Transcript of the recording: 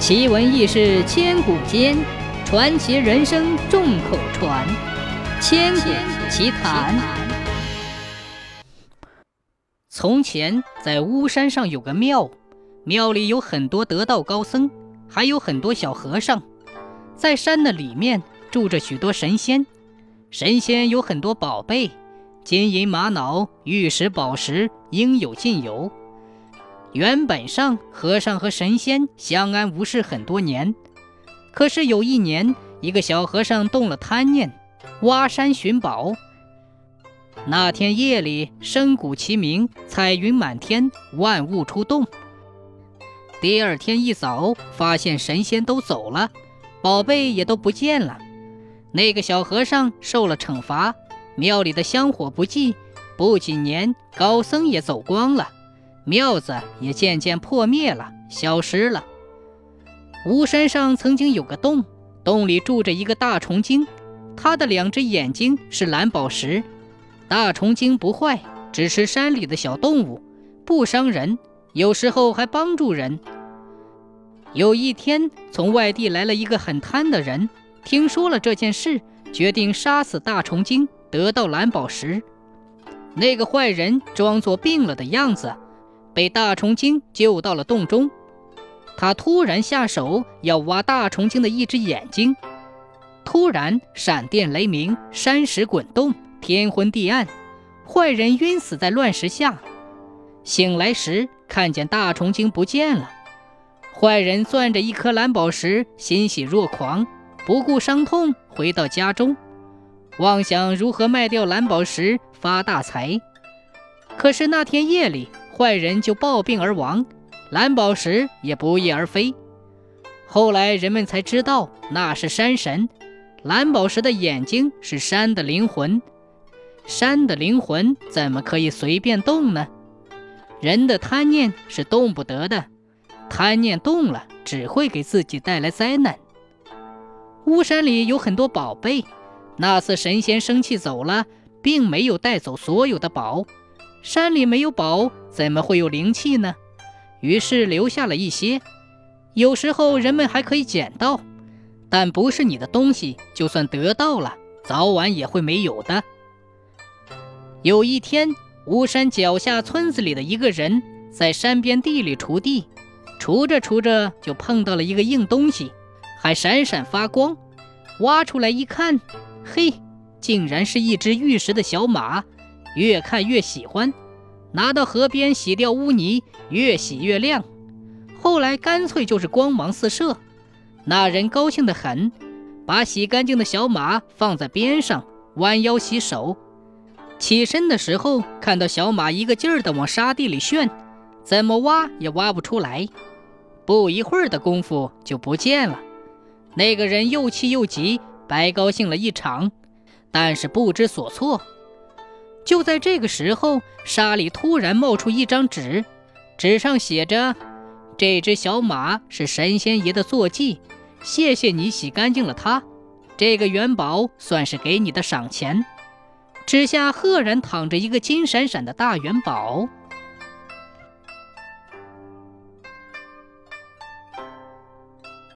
奇闻异事千古间，传奇人生众口传。千古奇谈。从前，在巫山上有个庙，庙里有很多得道高僧，还有很多小和尚。在山的里面住着许多神仙，神仙有很多宝贝，金银玛瑙、玉石宝石，应有尽有。原本上，和尚和神仙相安无事很多年。可是有一年，一个小和尚动了贪念，挖山寻宝。那天夜里，声鼓齐鸣，彩云满天，万物出动。第二天一早，发现神仙都走了，宝贝也都不见了。那个小和尚受了惩罚，庙里的香火不济，不几年，高僧也走光了。庙子也渐渐破灭了，消失了。巫山上曾经有个洞，洞里住着一个大虫精，它的两只眼睛是蓝宝石。大虫精不坏，只吃山里的小动物，不伤人，有时候还帮助人。有一天，从外地来了一个很贪的人，听说了这件事，决定杀死大虫精，得到蓝宝石。那个坏人装作病了的样子。被大虫精救到了洞中，他突然下手要挖大虫精的一只眼睛，突然闪电雷鸣，山石滚动，天昏地暗，坏人晕死在乱石下。醒来时看见大虫精不见了，坏人攥着一颗蓝宝石，欣喜若狂，不顾伤痛回到家中，妄想如何卖掉蓝宝石发大财。可是那天夜里。坏人就暴病而亡，蓝宝石也不翼而飞。后来人们才知道那是山神，蓝宝石的眼睛是山的灵魂。山的灵魂怎么可以随便动呢？人的贪念是动不得的，贪念动了只会给自己带来灾难。巫山里有很多宝贝，那次神仙生气走了，并没有带走所有的宝。山里没有宝，怎么会有灵气呢？于是留下了一些。有时候人们还可以捡到，但不是你的东西，就算得到了，早晚也会没有的。有一天，巫山脚下村子里的一个人在山边地里锄地，锄着锄着就碰到了一个硬东西，还闪闪发光。挖出来一看，嘿，竟然是一只玉石的小马。越看越喜欢，拿到河边洗掉污泥，越洗越亮。后来干脆就是光芒四射。那人高兴得很，把洗干净的小马放在边上，弯腰洗手。起身的时候，看到小马一个劲儿地往沙地里旋，怎么挖也挖不出来。不一会儿的功夫就不见了。那个人又气又急，白高兴了一场，但是不知所措。就在这个时候，沙里突然冒出一张纸，纸上写着：“这只小马是神仙爷的坐骑，谢谢你洗干净了它，这个元宝算是给你的赏钱。”纸下赫然躺着一个金闪闪的大元宝。